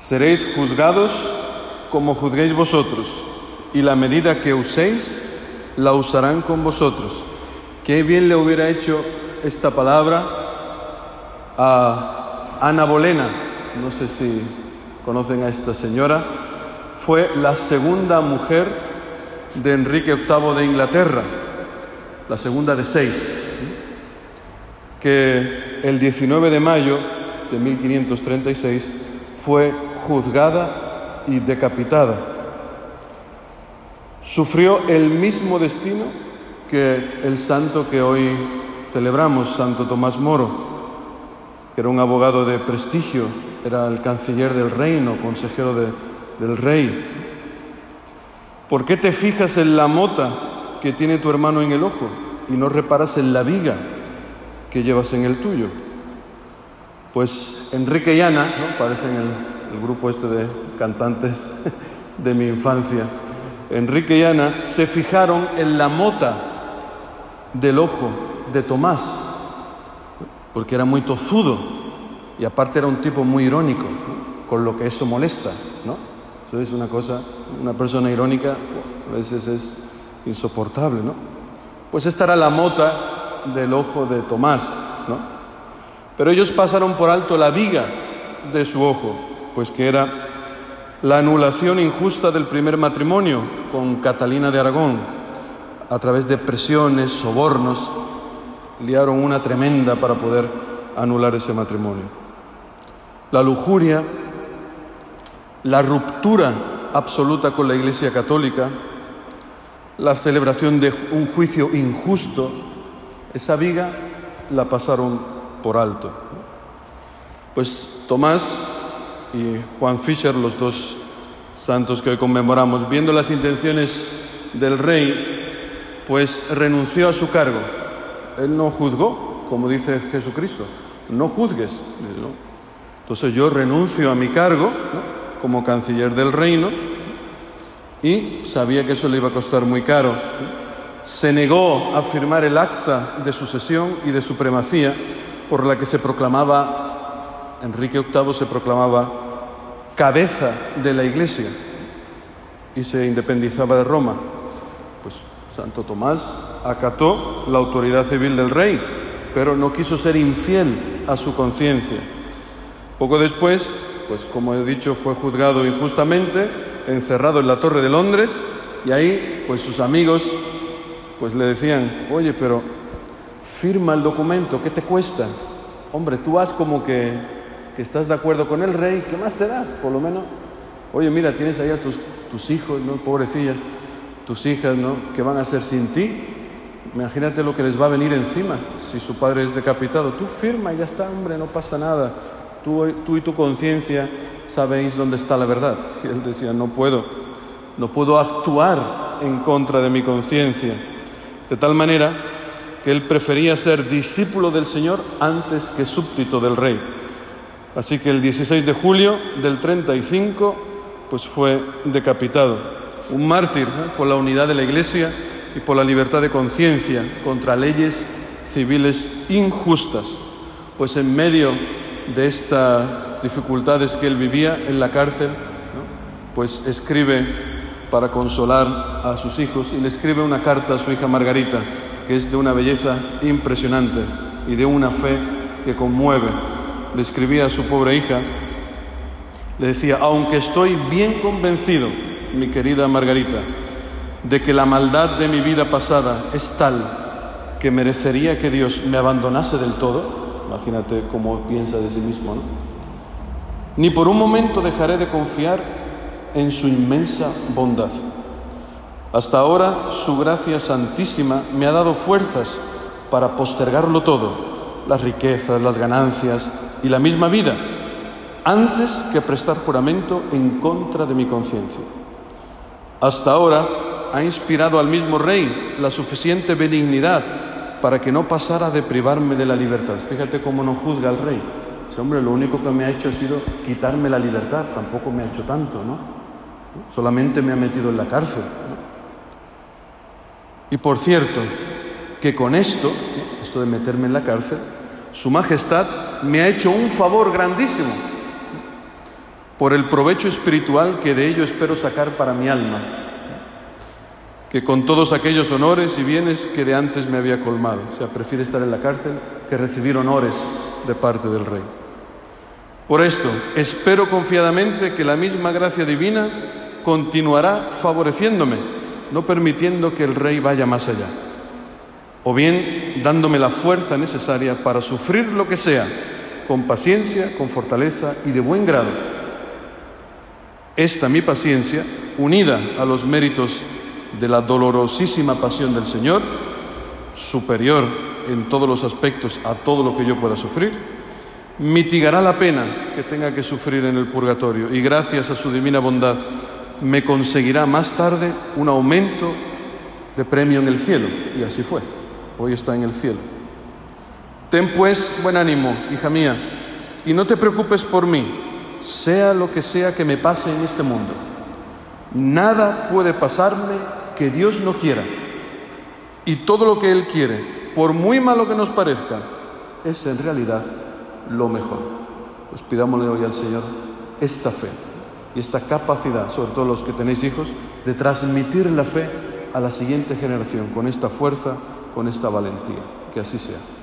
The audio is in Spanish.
Seréis juzgados como juzguéis vosotros, y la medida que uséis la usarán con vosotros. Qué bien le hubiera hecho esta palabra a Ana Bolena, no sé si conocen a esta señora, fue la segunda mujer de Enrique VIII de Inglaterra, la segunda de seis, que el 19 de mayo de 1536 fue juzgada y decapitada. Sufrió el mismo destino que el santo que hoy celebramos, Santo Tomás Moro, que era un abogado de prestigio, era el canciller del reino, consejero de, del rey. ¿Por qué te fijas en la mota que tiene tu hermano en el ojo y no reparas en la viga que llevas en el tuyo? Pues Enrique y Ana, ¿no? parecen el, el grupo este de cantantes de mi infancia, Enrique y Ana se fijaron en la mota del ojo de Tomás, porque era muy tozudo y aparte era un tipo muy irónico, con lo que eso molesta, ¿no? Eso es una cosa, una persona irónica a veces es insoportable, ¿no? Pues esta era la mota del ojo de Tomás, ¿no? Pero ellos pasaron por alto la viga de su ojo, pues que era la anulación injusta del primer matrimonio con Catalina de Aragón, a través de presiones, sobornos, liaron una tremenda para poder anular ese matrimonio. La lujuria, la ruptura absoluta con la Iglesia Católica, la celebración de un juicio injusto, esa viga la pasaron por alto. Pues Tomás y Juan Fischer, los dos santos que hoy conmemoramos, viendo las intenciones del rey, pues renunció a su cargo. Él no juzgó, como dice Jesucristo, no juzgues. Entonces yo renuncio a mi cargo como canciller del reino y sabía que eso le iba a costar muy caro. Se negó a firmar el acta de sucesión y de supremacía por la que se proclamaba, Enrique VIII se proclamaba cabeza de la Iglesia y se independizaba de Roma. Pues Santo Tomás acató la autoridad civil del rey, pero no quiso ser infiel a su conciencia. Poco después, pues como he dicho, fue juzgado injustamente, encerrado en la Torre de Londres y ahí, pues sus amigos, pues le decían, oye, pero firma el documento, ¿qué te cuesta? Hombre, tú haz como que, que estás de acuerdo con el rey, ¿qué más te das? Por lo menos, oye, mira, tienes ahí a tus, tus hijos, ¿no? Pobrecillas, tus hijas, ¿no? ¿Qué van a hacer sin ti? Imagínate lo que les va a venir encima si su padre es decapitado. Tú firma y ya está, hombre, no pasa nada. Tú, tú y tu conciencia sabéis dónde está la verdad. Y él decía, no puedo, no puedo actuar en contra de mi conciencia. De tal manera que él prefería ser discípulo del Señor antes que súbdito del rey. Así que el 16 de julio del 35, pues fue decapitado. Un mártir por la unidad de la Iglesia y por la libertad de conciencia contra leyes civiles injustas. Pues en medio de estas dificultades que él vivía en la cárcel, pues escribe para consolar a sus hijos y le escribe una carta a su hija Margarita, que es de una belleza impresionante y de una fe que conmueve. Le escribía a su pobre hija, le decía, aunque estoy bien convencido, mi querida Margarita, de que la maldad de mi vida pasada es tal que merecería que Dios me abandonase del todo, imagínate cómo piensa de sí mismo, ¿no? Ni por un momento dejaré de confiar en su inmensa bondad. Hasta ahora su gracia santísima me ha dado fuerzas para postergarlo todo, las riquezas, las ganancias y la misma vida, antes que prestar juramento en contra de mi conciencia. Hasta ahora ha inspirado al mismo rey la suficiente benignidad para que no pasara de privarme de la libertad. Fíjate cómo no juzga al rey. Ese hombre lo único que me ha hecho ha sido quitarme la libertad, tampoco me ha hecho tanto, ¿no? Solamente me ha metido en la cárcel. Y por cierto, que con esto, esto de meterme en la cárcel, Su Majestad me ha hecho un favor grandísimo. por el provecho espiritual que de ello espero sacar para mi alma, que con todos aquellos honores y bienes que de antes me había colmado. O sea, prefiere estar en la cárcel que recibir honores de parte del rey. Por esto, espero confiadamente que la misma gracia divina continuará favoreciéndome, no permitiendo que el rey vaya más allá, o bien dándome la fuerza necesaria para sufrir lo que sea, con paciencia, con fortaleza y de buen grado. Esta mi paciencia, unida a los méritos de la dolorosísima pasión del Señor, superior en todos los aspectos a todo lo que yo pueda sufrir, mitigará la pena que tenga que sufrir en el purgatorio y gracias a su divina bondad me conseguirá más tarde un aumento de premio en el cielo. Y así fue. Hoy está en el cielo. Ten pues buen ánimo, hija mía, y no te preocupes por mí, sea lo que sea que me pase en este mundo. Nada puede pasarme que Dios no quiera. Y todo lo que Él quiere, por muy malo que nos parezca, es en realidad lo mejor. Pues pidámosle hoy al Señor esta fe y esta capacidad, sobre todo los que tenéis hijos, de transmitir la fe a la siguiente generación con esta fuerza, con esta valentía. Que así sea.